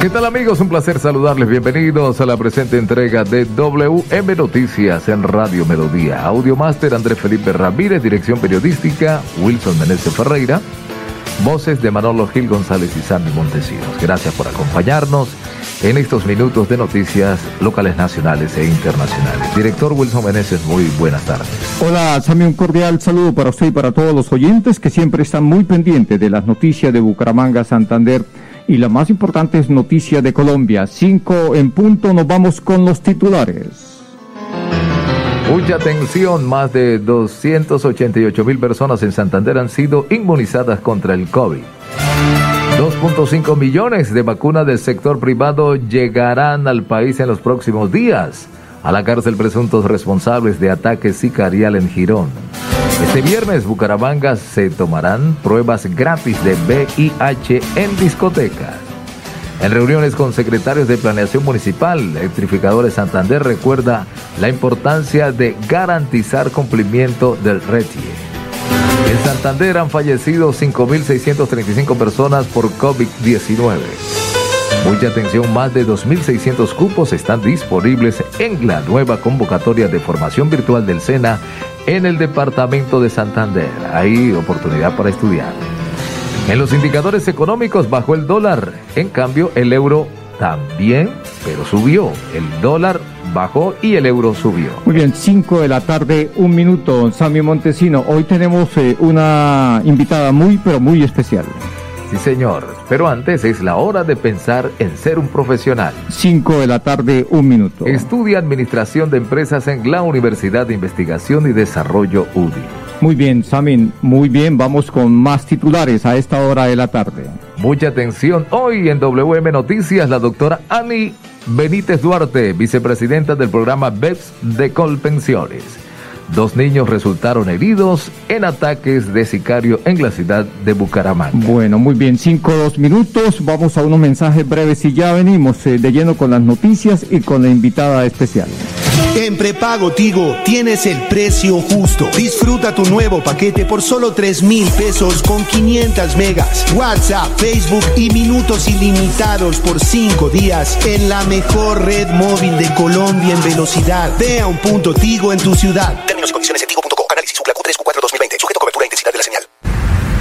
¿Qué tal amigos? Un placer saludarles. Bienvenidos a la presente entrega de WM Noticias en Radio Melodía. Audio Master Andrés Felipe Ramírez, dirección periodística Wilson Meneses Ferreira. Voces de Manolo Gil González y Sandy Montesinos. Gracias por acompañarnos en estos minutos de noticias locales, nacionales e internacionales. Director Wilson Meneses, muy buenas tardes. Hola, Sammy, un cordial saludo para usted y para todos los oyentes que siempre están muy pendientes de las noticias de Bucaramanga, Santander y la más importante es noticia de Colombia. Cinco en punto, nos vamos con los titulares. Mucha atención, más de 288 mil personas en Santander han sido inmunizadas contra el COVID. 2.5 millones de vacunas del sector privado llegarán al país en los próximos días. A la cárcel presuntos responsables de ataques sicarial en Girón. Este viernes, Bucaramanga se tomarán pruebas gratis de VIH en discotecas. En reuniones con secretarios de Planeación Municipal, Electrificadores Santander recuerda la importancia de garantizar cumplimiento del RETIE. En Santander han fallecido 5.635 personas por COVID-19. Mucha atención, más de 2.600 cupos están disponibles en la nueva convocatoria de formación virtual del SENA en el departamento de Santander. Hay oportunidad para estudiar. En los indicadores económicos bajó el dólar, en cambio el euro también, pero subió. El dólar bajó y el euro subió. Muy bien, 5 de la tarde, un minuto, Sammy Montesino. Hoy tenemos eh, una invitada muy, pero muy especial. Sí, señor. Pero antes es la hora de pensar en ser un profesional. 5 de la tarde, un minuto. Estudia Administración de Empresas en la Universidad de Investigación y Desarrollo UDI. Muy bien, Samin, muy bien. Vamos con más titulares a esta hora de la tarde. Mucha atención. Hoy en WM Noticias, la doctora Ani Benítez Duarte, vicepresidenta del programa BEPS de Colpensiones. Dos niños resultaron heridos en ataques de sicario en la ciudad de Bucaramanga. Bueno, muy bien, cinco dos minutos. Vamos a unos mensajes breves y ya venimos eh, de lleno con las noticias y con la invitada especial. En prepago Tigo tienes el precio justo. Disfruta tu nuevo paquete por solo 3 mil pesos con 500 megas, WhatsApp, Facebook y minutos ilimitados por 5 días en la mejor red móvil de Colombia en velocidad. Ve a un punto Tigo en tu ciudad. Términos y condiciones en tigo.co. Análisis Q3 Q4 2020. Sujeto cobertura e intensidad de la señal.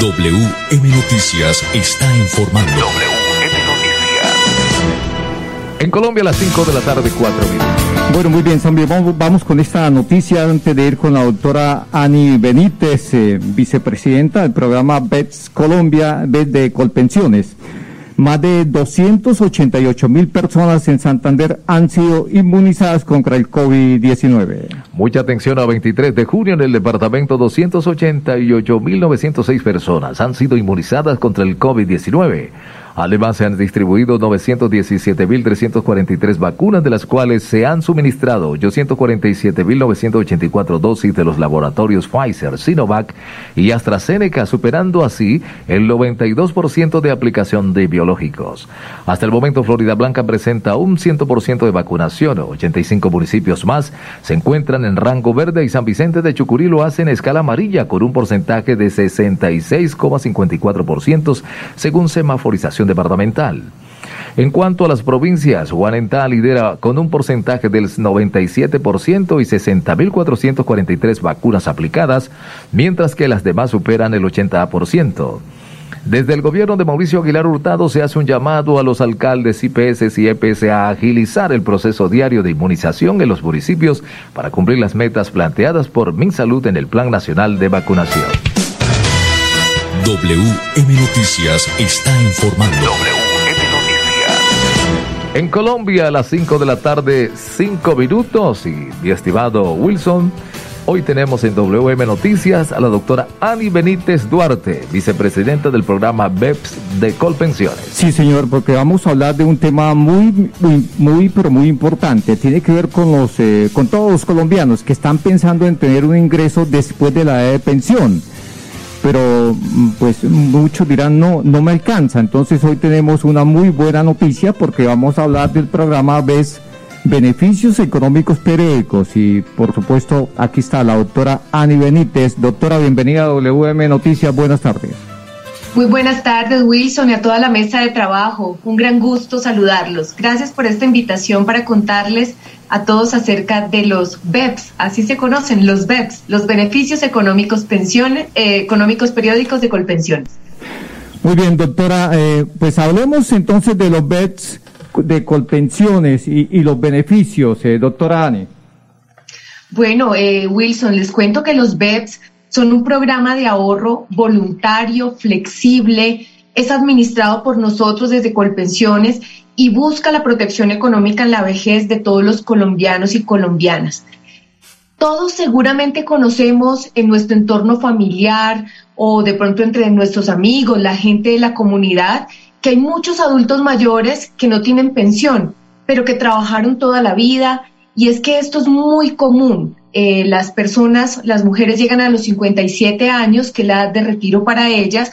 WM Noticias está informando. WM Noticias. En Colombia a las 5 de la tarde, 4 minutos. Bueno, muy bien, Sammy, vamos, vamos con esta noticia antes de ir con la doctora Ani Benítez, eh, vicepresidenta del programa BETS Colombia, BET de Colpensiones. Más de 288 mil personas en Santander han sido inmunizadas contra el COVID-19. Mucha atención a 23 de junio en el departamento 288.906 personas han sido inmunizadas contra el COVID-19. Además, se han distribuido 917.343 vacunas, de las cuales se han suministrado 847.984 dosis de los laboratorios Pfizer, Sinovac y AstraZeneca, superando así el 92% de aplicación de biológicos. Hasta el momento, Florida Blanca presenta un 100% de vacunación. 85 municipios más se encuentran en rango verde y San Vicente de Chucurí lo hace en escala amarilla con un porcentaje de 66,54% según semaforización departamental. En cuanto a las provincias, Guanentá lidera con un porcentaje del 97% y 60.443 vacunas aplicadas, mientras que las demás superan el 80%. Desde el gobierno de Mauricio Aguilar Hurtado se hace un llamado a los alcaldes IPS y EPS a agilizar el proceso diario de inmunización en los municipios para cumplir las metas planteadas por MinSalud en el Plan Nacional de Vacunación. WM Noticias está informando. WM Noticias. En Colombia a las 5 de la tarde, 5 minutos. Y mi estimado Wilson, hoy tenemos en WM Noticias a la doctora Ani Benítez Duarte, vicepresidenta del programa BEPS de Colpensiones. Sí, señor, porque vamos a hablar de un tema muy, muy, muy pero muy importante. Tiene que ver con los, eh, con todos los colombianos que están pensando en tener un ingreso después de la edad de pensión pero mm, pues muchos dirán no, no me alcanza. Entonces hoy tenemos una muy buena noticia porque vamos a hablar del programa BES Beneficios Económicos Periódicos y por supuesto aquí está la doctora Ani Benítez. Doctora, bienvenida a WM Noticias, buenas tardes. Muy buenas tardes, Wilson, y a toda la mesa de trabajo. Un gran gusto saludarlos. Gracias por esta invitación para contarles a todos acerca de los BEPS, así se conocen, los BEPS, los beneficios económicos pensiones, eh, económicos periódicos de Colpensiones. Muy bien, doctora, eh, pues hablemos entonces de los BEPS de Colpensiones y, y los beneficios, eh, doctora Ani. Bueno, Wilson, les cuento que los BEPS son un programa de ahorro voluntario, flexible, es administrado por nosotros desde Colpensiones y busca la protección económica en la vejez de todos los colombianos y colombianas. Todos seguramente conocemos en nuestro entorno familiar o de pronto entre nuestros amigos, la gente de la comunidad, que hay muchos adultos mayores que no tienen pensión, pero que trabajaron toda la vida y es que esto es muy común. Eh, las personas, las mujeres llegan a los 57 años, que es la edad de retiro para ellas,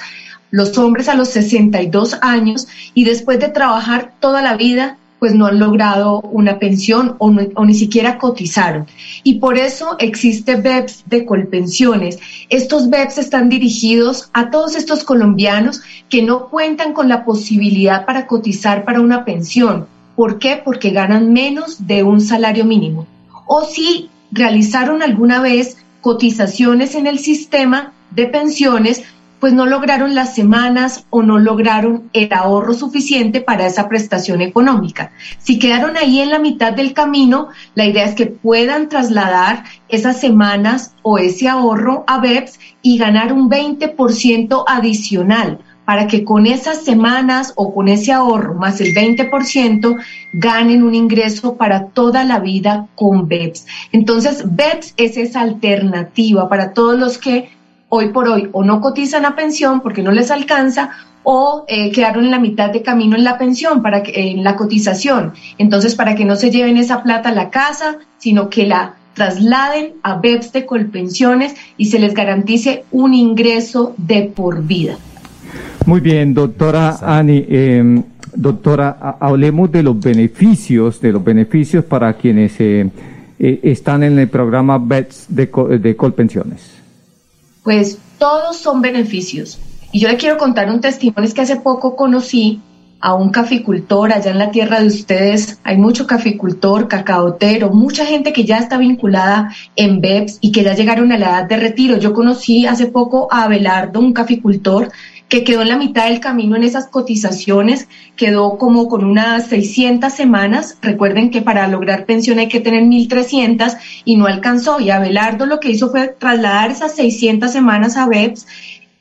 los hombres a los 62 años y después de trabajar toda la vida, pues no han logrado una pensión o, o, ni siquiera cotizaron. Y por eso existe BEPS de Colpensiones. Estos BEPS están dirigidos a todos estos colombianos que no cuentan con la posibilidad para cotizar para una pensión. ¿Por qué? Porque ganan menos de un salario mínimo. O si realizaron alguna vez cotizaciones en el sistema de pensiones, pues no lograron las semanas o no lograron el ahorro suficiente para esa prestación económica. Si quedaron ahí en la mitad del camino, la idea es que puedan trasladar esas semanas o ese ahorro a BEPS y ganar un 20% adicional para que con esas semanas o con ese ahorro más el 20% ganen un ingreso para toda la vida con BEPS. Entonces, BEPS es esa alternativa para todos los que hoy por hoy o no cotizan a pensión porque no les alcanza o eh, quedaron en la mitad de camino en la pensión, para en la cotización. Entonces, para que no se lleven esa plata a la casa, sino que la trasladen a BEPS de Colpensiones y se les garantice un ingreso de por vida. Muy bien, doctora Ani. Eh, doctora, hablemos de los beneficios, de los beneficios para quienes eh, eh, están en el programa BETS de, de Colpensiones. Pues todos son beneficios. Y yo le quiero contar un testimonio, es que hace poco conocí a un caficultor allá en la tierra de ustedes. Hay mucho caficultor, cacaotero, mucha gente que ya está vinculada en BEPS y que ya llegaron a la edad de retiro. Yo conocí hace poco a Abelardo, un caficultor que quedó en la mitad del camino en esas cotizaciones, quedó como con unas 600 semanas. Recuerden que para lograr pensión hay que tener 1.300 y no alcanzó. Y Abelardo lo que hizo fue trasladar esas 600 semanas a BEPS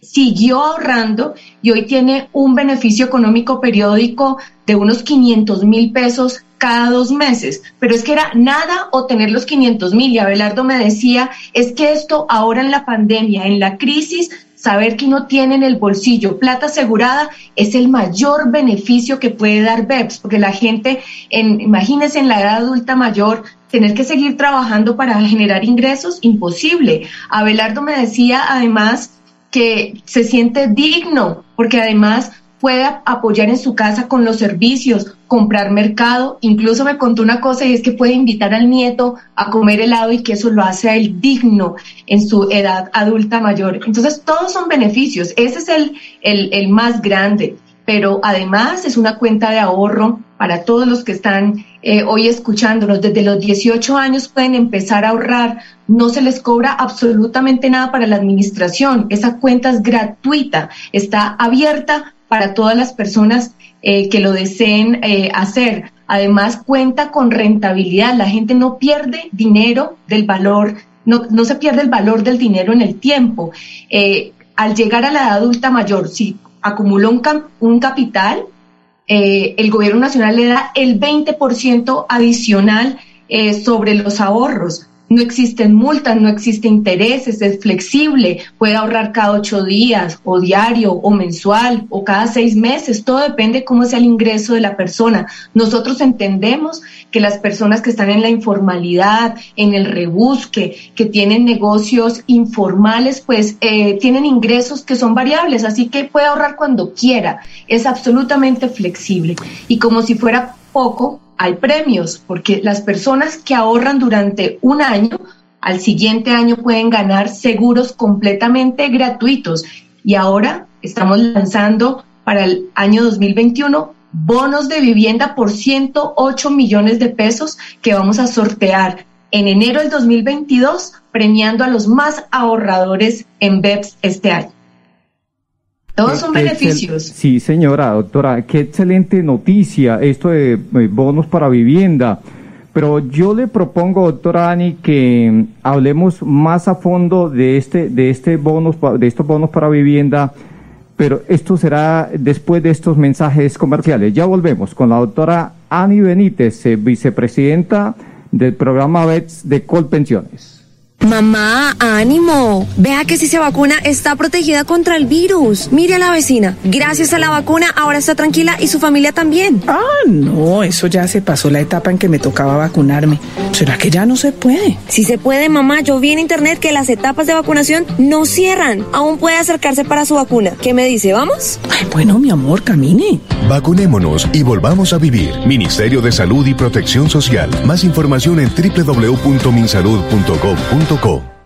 siguió ahorrando y hoy tiene un beneficio económico periódico de unos 500 mil pesos cada dos meses, pero es que era nada o tener los 500 mil. Y Abelardo me decía, es que esto ahora en la pandemia, en la crisis, saber que uno tiene en el bolsillo plata asegurada es el mayor beneficio que puede dar BEPS, porque la gente, en, imagínense en la edad adulta mayor, tener que seguir trabajando para generar ingresos, imposible. Abelardo me decía además que se siente digno, porque además pueda apoyar en su casa con los servicios, comprar mercado. Incluso me contó una cosa y es que puede invitar al nieto a comer helado y que eso lo hace a él digno en su edad adulta mayor. Entonces, todos son beneficios. Ese es el, el, más grande. Pero además es una cuenta de ahorro para todos los que están eh, hoy escuchándonos. Desde los 18 años pueden empezar a ahorrar. No se les cobra absolutamente nada para la administración. Esa cuenta es gratuita. Está abierta para todas las personas eh, que lo deseen eh, hacer. Además, cuenta con rentabilidad. La gente no pierde dinero del valor, no, no se pierde el valor del dinero en el tiempo. Eh, al llegar a la edad adulta mayor, si acumula un, un capital, el gobierno nacional le da el 20% adicional sobre los ahorros no existen multas, no existen intereses, es flexible, puede ahorrar cada ocho días o diario o mensual o cada seis meses, todo depende cómo sea el ingreso de la persona. Nosotros entendemos que las personas que están en la informalidad, en el rebusque, que tienen negocios informales, pues eh, tienen ingresos que son variables, así que puede ahorrar cuando quiera, es absolutamente flexible. Y como si fuera poco, hay premios, porque las personas que ahorran durante un año, al siguiente año pueden ganar seguros completamente gratuitos. Y ahora estamos lanzando para el año 2021 bonos de vivienda por 108 millones de pesos que vamos a sortear en enero del 2022, premiando a los más ahorradores en BEPS este año. Todos son beneficios. Sí, señora, doctora, qué excelente noticia esto de eh, bonos para vivienda. Pero yo le propongo, doctora Ani, que mm, hablemos más a fondo de este, de este bonos, de estos bonos para vivienda, pero esto será después de estos mensajes comerciales. Ya volvemos con la doctora Ani Benítez, eh, vicepresidenta del programa BETS de Colpensiones. Mamá, ánimo. Vea que si se vacuna está protegida contra el virus. Mire a la vecina. Gracias a la vacuna ahora está tranquila y su familia también. Ah, no, eso ya se pasó la etapa en que me tocaba vacunarme. ¿Será que ya no se puede? Sí se puede, mamá. Yo vi en internet que las etapas de vacunación no cierran. Aún puede acercarse para su vacuna. ¿Qué me dice? ¿Vamos? Ay, bueno, mi amor, camine. Vacunémonos y volvamos a vivir. Ministerio de Salud y Protección Social. Más información en www.minsalud.gov.co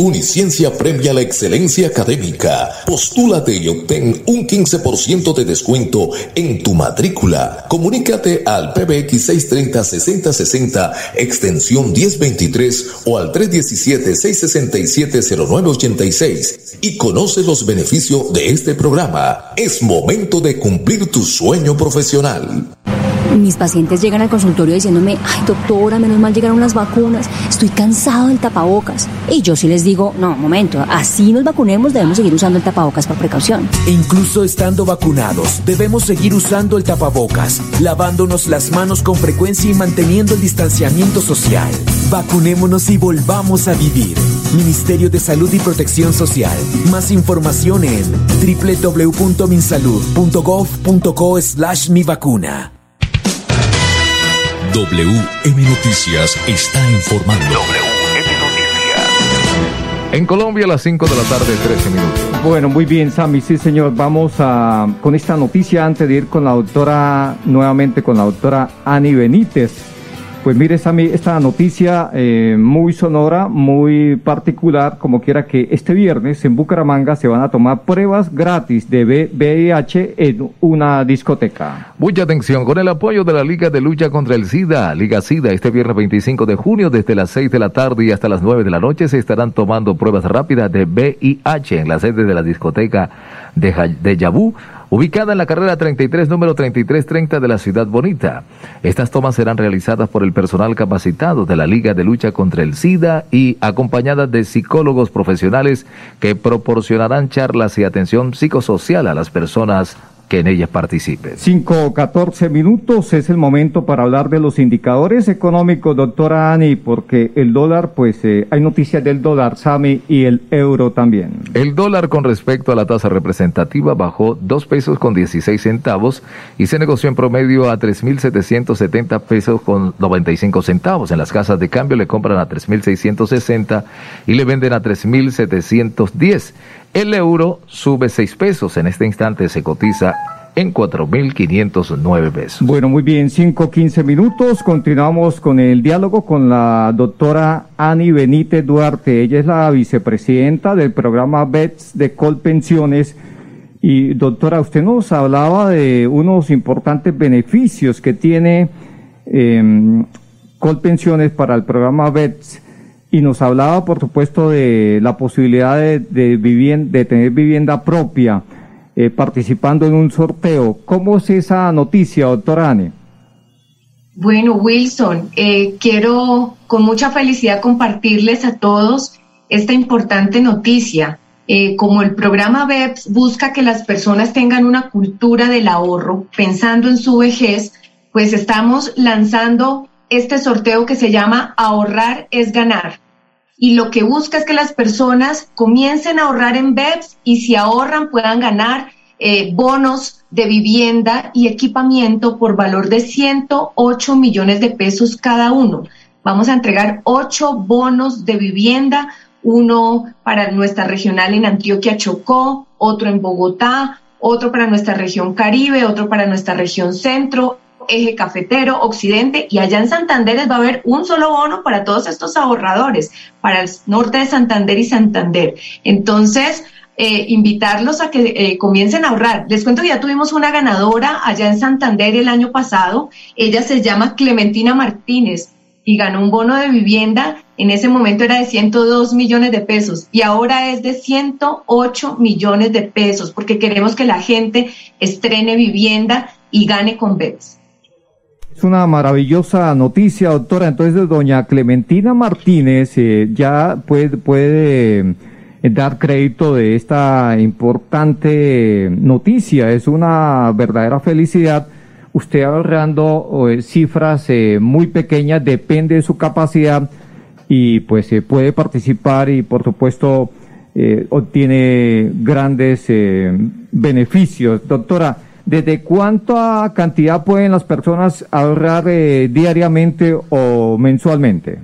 Uniciencia premia la excelencia académica. Postúlate y obtén un 15% de descuento en tu matrícula. Comunícate al PBX 630-6060, extensión 1023 o al 317-667-0986 y conoce los beneficios de este programa. Es momento de cumplir tu sueño profesional. Mis pacientes llegan al consultorio diciéndome, ay doctora, menos mal llegaron las vacunas, estoy cansado del tapabocas. Y yo sí les digo, no, momento, así nos vacunemos, debemos seguir usando el tapabocas por precaución. incluso estando vacunados, debemos seguir usando el tapabocas, lavándonos las manos con frecuencia y manteniendo el distanciamiento social. Vacunémonos y volvamos a vivir. Ministerio de Salud y Protección Social. Más información en www.minsalud.gov.co slash mi vacuna. WM Noticias está informando. WM Noticias. En Colombia a las 5 de la tarde, 13 minutos. Bueno, muy bien, Sammy. Sí, señor. Vamos a con esta noticia antes de ir con la doctora, nuevamente con la doctora Ani Benítez. Pues mire, Sammy, esta noticia eh, muy sonora, muy particular, como quiera que este viernes en Bucaramanga se van a tomar pruebas gratis de VIH en una discoteca. Mucha atención, con el apoyo de la Liga de Lucha contra el SIDA, Liga SIDA, este viernes 25 de junio, desde las 6 de la tarde y hasta las 9 de la noche, se estarán tomando pruebas rápidas de VIH en la sede de la discoteca de, de Yabú ubicada en la carrera 33, número 3330 de la Ciudad Bonita. Estas tomas serán realizadas por el personal capacitado de la Liga de Lucha contra el SIDA y acompañadas de psicólogos profesionales que proporcionarán charlas y atención psicosocial a las personas que en ellas participen. 5 14 minutos es el momento para hablar de los indicadores económicos, doctora Ani, porque el dólar, pues eh, hay noticias del dólar, Sami, y el euro también. El dólar con respecto a la tasa representativa bajó 2 pesos con 16 centavos y se negoció en promedio a 3.770 pesos con 95 centavos. En las casas de cambio le compran a 3.660 y le venden a 3.710. El euro sube 6 pesos. En este instante se cotiza en 4.509 pesos. Bueno, muy bien, 5, 15 minutos. Continuamos con el diálogo con la doctora Ani Benítez Duarte. Ella es la vicepresidenta del programa BETS de Colpensiones. Y doctora, usted nos hablaba de unos importantes beneficios que tiene eh, Colpensiones para el programa BETS y nos hablaba, por supuesto, de la posibilidad de, de, tener vivienda propia eh, participando en un sorteo. ¿Cómo es esa noticia, doctora Anne? Bueno, Wilson, eh, quiero con mucha felicidad compartirles a todos esta importante noticia. Eh, como el programa BEPS busca que las personas tengan una cultura del ahorro, pensando en su vejez, pues estamos lanzando este sorteo que se llama Ahorrar es ganar. Y lo que busca es que las personas comiencen a ahorrar en BEPS y si ahorran puedan ganar eh, bonos de vivienda y equipamiento por valor de 108 millones de pesos cada uno. Vamos a entregar ocho bonos de vivienda, uno para nuestra regional en Antioquia Chocó, otro en Bogotá, otro para nuestra región Caribe, otro para nuestra región Centro, eje cafetero, occidente, y allá en Santander va a haber un solo bono para todos estos ahorradores, para el norte de Santander y Santander. Entonces, eh, invitarlos a que eh, comiencen a ahorrar. Les cuento que ya tuvimos una ganadora allá en Santander el año pasado. Ella se llama Clementina Martínez y ganó un bono de vivienda. En ese momento era de 102 millones de pesos y ahora es de 108 millones de pesos porque queremos que la gente estrene vivienda y gane con BEPS. Es una maravillosa noticia, doctora. Entonces, doña Clementina Martínez eh, ya puede, eh, dar crédito de esta importante noticia. Es una verdadera felicidad. Usted ahorrando eh, cifras muy pequeñas, depende de su capacidad y pues puede participar y por supuesto obtiene grandes beneficios. Doctora, ¿Desde cuánta cantidad pueden las personas ahorrar eh, diariamente o mensualmente?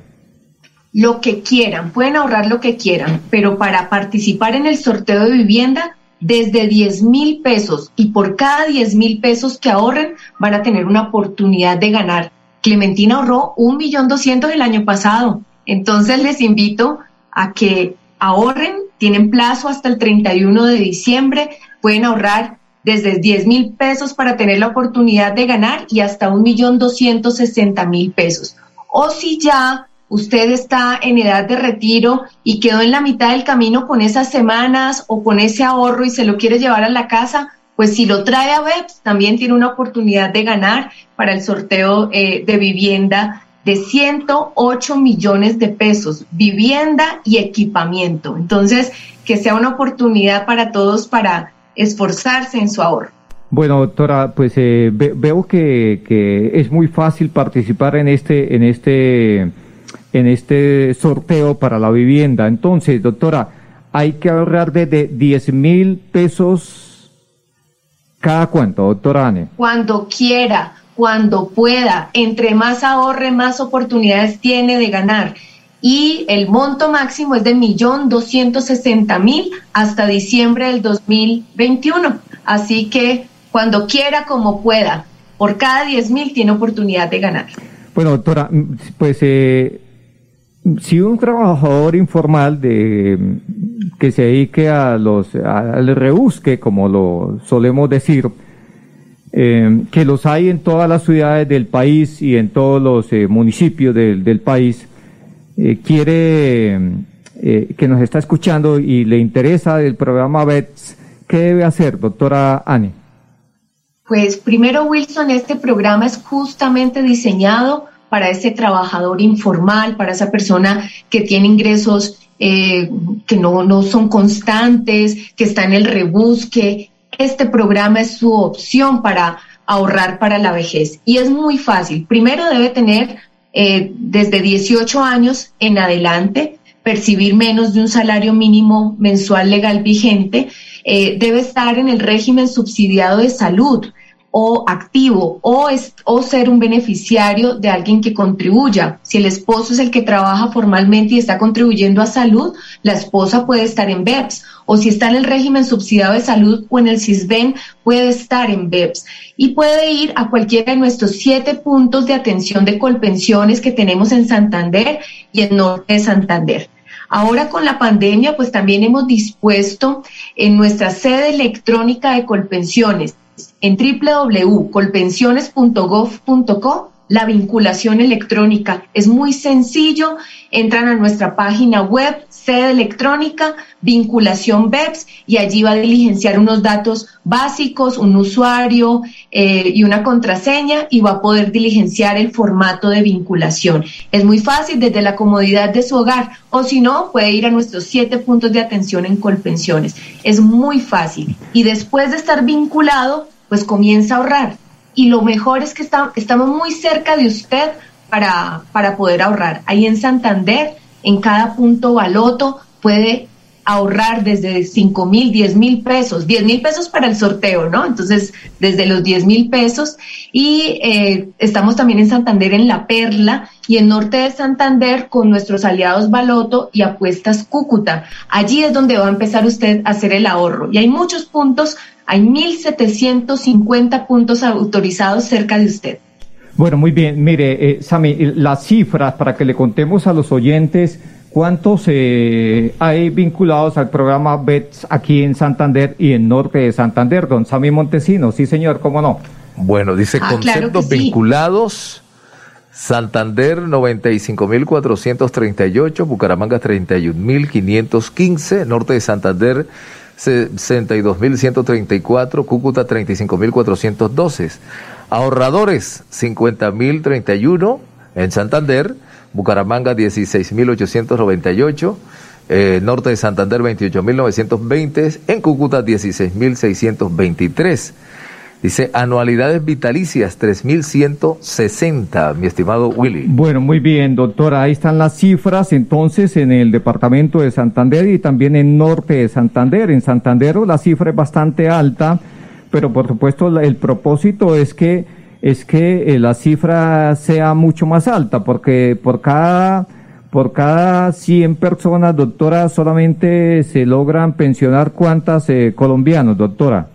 Lo que quieran, pueden ahorrar lo que quieran, pero para participar en el sorteo de vivienda, desde 10 mil pesos y por cada 10 mil pesos que ahorren van a tener una oportunidad de ganar. Clementina ahorró un millón doscientos el año pasado, entonces les invito a que ahorren, tienen plazo hasta el 31 de diciembre, pueden ahorrar desde 10 mil pesos para tener la oportunidad de ganar y hasta un millón doscientos sesenta mil pesos. O si ya usted está en edad de retiro y quedó en la mitad del camino con esas semanas o con ese ahorro y se lo quiere llevar a la casa, pues si lo trae a BEPS, también tiene una oportunidad de ganar para el sorteo eh, de vivienda de 108 millones de pesos, vivienda y equipamiento. Entonces, que sea una oportunidad para todos para esforzarse en su ahorro. Bueno, doctora, pues eh, veo que, que, es muy fácil participar en este, en este, en este sorteo para la vivienda. Entonces, doctora, hay que ahorrar desde 10 mil pesos cada cuánto, doctora Anne. Cuando quiera, cuando pueda. Entre más ahorre, más oportunidades tiene de ganar y el monto máximo es de millón doscientos sesenta mil hasta diciembre del 2021. Así que cuando quiera, como pueda, por cada diez mil tiene oportunidad de ganar. Bueno, doctora, pues eh, si un trabajador informal de que se dedique a los al rebusque, como lo solemos decir, eh, que los hay en todas las ciudades del país y en todos los eh, municipios del, del país, eh, quiere que nos está escuchando y le interesa el programa BETS, ¿qué debe hacer, doctora Ani? Pues primero, Wilson, este programa es justamente diseñado para ese trabajador informal, para esa persona que tiene ingresos eh, que no, no son constantes, que está en el rebusque. Este programa es su opción para ahorrar para la vejez. Y es muy fácil. Primero debe tener eh, desde 18 años en adelante, percibir menos de un salario mínimo mensual legal vigente, eh, debe estar en el régimen subsidiado de salud o activo o, es, o ser un beneficiario de alguien que contribuya. Si el esposo es el que trabaja formalmente y está contribuyendo a salud, la esposa puede estar en BEPS. O si está en el régimen subsidiado de salud o en el CISBEN, puede estar en BEPS. Y puede ir a cualquiera de nuestros siete puntos de atención de colpensiones que tenemos en Santander y en Norte de Santander. Ahora con la pandemia, pues también hemos dispuesto en nuestra sede electrónica de colpensiones en www.colpensiones.gov.co la vinculación electrónica. Es muy sencillo, entran a nuestra página web, sede electrónica, vinculación BEPS, y allí va a diligenciar unos datos básicos, un usuario eh, y una contraseña, y va a poder diligenciar el formato de vinculación. Es muy fácil desde la comodidad de su hogar, o si no, puede ir a nuestros siete puntos de atención en Colpensiones. Es muy fácil. Y después de estar vinculado, pues comienza a ahorrar. Y lo mejor es que estamos muy cerca de usted para, para poder ahorrar. Ahí en Santander, en cada punto baloto, puede ahorrar desde 5 mil, 10 mil pesos, 10 mil pesos para el sorteo, ¿no? Entonces, desde los 10 mil pesos. Y eh, estamos también en Santander, en La Perla, y en Norte de Santander con nuestros aliados Baloto y Apuestas Cúcuta. Allí es donde va a empezar usted a hacer el ahorro. Y hay muchos puntos hay 1.750 puntos autorizados cerca de usted. Bueno, muy bien. Mire, eh, Sami, las cifras para que le contemos a los oyentes cuántos eh, hay vinculados al programa BETS aquí en Santander y en Norte de Santander. Don Sami Montesino, sí señor, cómo no. Bueno, dice ah, conceptos vinculados. Santander 95.438, Bucaramanga 31.515, Norte de Santander 62.134, Cúcuta 35.412. Ahorradores 50.031 en Santander, Bucaramanga 16.898, eh, Norte de Santander 28.920, en Cúcuta 16.623. Dice anualidades vitalicias 3160, mi estimado Willy. Bueno, muy bien, doctora. Ahí están las cifras entonces en el departamento de Santander y también en norte de Santander. En Santander la cifra es bastante alta, pero por supuesto el propósito es que es que eh, la cifra sea mucho más alta, porque por cada por cada 100 personas, doctora, solamente se logran pensionar cuántas eh, colombianos, doctora.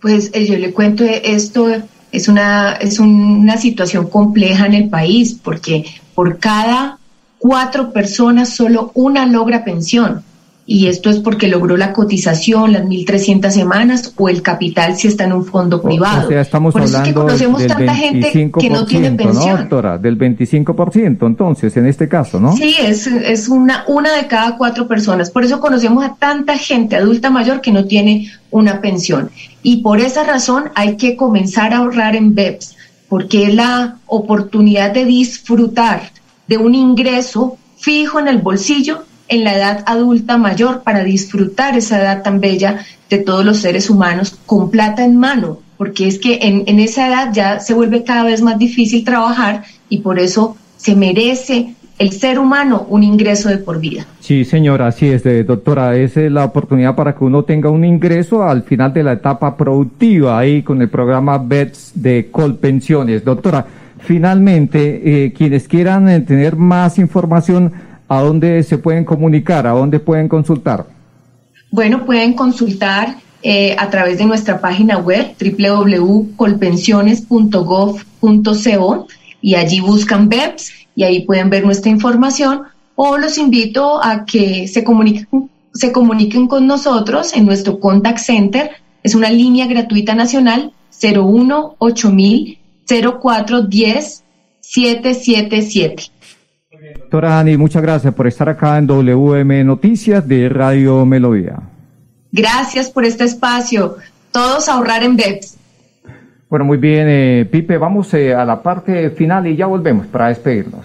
Pues eh, yo le cuento, eh, esto es una, es una situación compleja en el país porque por cada cuatro personas solo una logra pensión y esto es porque logró la cotización, las 1.300 semanas o el capital si está en un fondo privado. O sea, estamos hablando es que conocemos del tanta gente que no tiene pensión. ¿no, doctora? Del 25%, entonces, en este caso, ¿no? Sí, es, es una, una de cada cuatro personas. Por eso conocemos a tanta gente adulta mayor que no tiene una pensión. Y por esa razón hay que comenzar a ahorrar en BEPS, porque es la oportunidad de disfrutar de un ingreso fijo en el bolsillo en la edad adulta mayor para disfrutar esa edad tan bella de todos los seres humanos con plata en mano, porque es que en, en esa edad ya se vuelve cada vez más difícil trabajar y por eso se merece el ser humano un ingreso de por vida. Sí, señora, así es, doctora. Es la oportunidad para que uno tenga un ingreso al final de la etapa productiva ahí con el programa BETS de Colpensiones. Doctora, finalmente, eh, quienes quieran eh, tener más información, ¿a dónde se pueden comunicar? ¿A dónde pueden consultar? Bueno, pueden consultar eh, a través de nuestra página web www.colpensiones.gov.co y allí buscan BEPS y ahí pueden ver nuestra información o los invito a que se comuniquen, se comuniquen con nosotros en nuestro contact center. Es una línea gratuita nacional 01 8000 0410 777. Doctora Ani, muchas gracias por estar acá en WM Noticias de Radio Melodía. Gracias por este espacio. Todos ahorrar en BEPS. Bueno, muy bien, eh, Pipe, vamos eh, a la parte final y ya volvemos para despedirnos.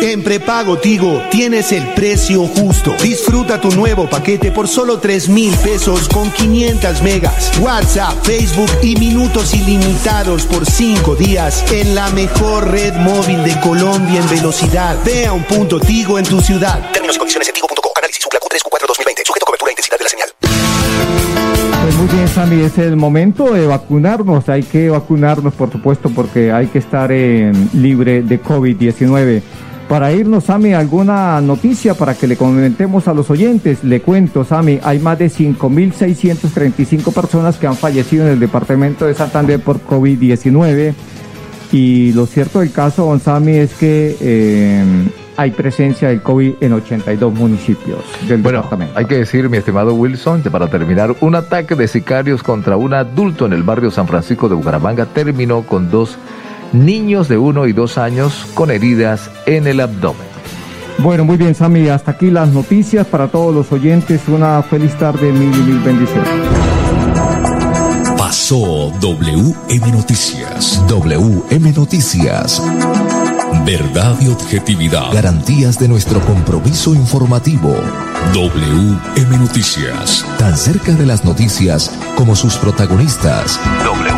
En prepago Tigo tienes el precio justo. Disfruta tu nuevo paquete por solo 3 mil pesos con 500 megas, WhatsApp, Facebook y minutos ilimitados por 5 días en la mejor red móvil de Colombia en velocidad. Ve a un punto Tigo en tu ciudad. Términos y condiciones en tigo.co. Análisis Q3 Q4 2020. Sujeto a cobertura e intensidad de la señal. Pues muy bien, Sammy, es el momento de vacunarnos. Hay que vacunarnos, por supuesto, porque hay que estar eh, libre de COVID-19. Para irnos, Sami, alguna noticia para que le comentemos a los oyentes. Le cuento, Sami, hay más de 5.635 personas que han fallecido en el departamento de Santander por COVID-19. Y lo cierto del caso, don Sami, es que eh, hay presencia del COVID en 82 municipios del bueno, departamento. Hay que decir, mi estimado Wilson, que para terminar, un ataque de sicarios contra un adulto en el barrio San Francisco de Bucaramanga terminó con dos niños de uno y dos años con heridas en el abdomen. Bueno, muy bien, Sami, hasta aquí las noticias para todos los oyentes. Una feliz tarde, mil y mil bendiciones. Pasó WM Noticias. WM Noticias. Verdad y objetividad. Garantías de nuestro compromiso informativo. WM Noticias. Tan cerca de las noticias como sus protagonistas. WM Noticias.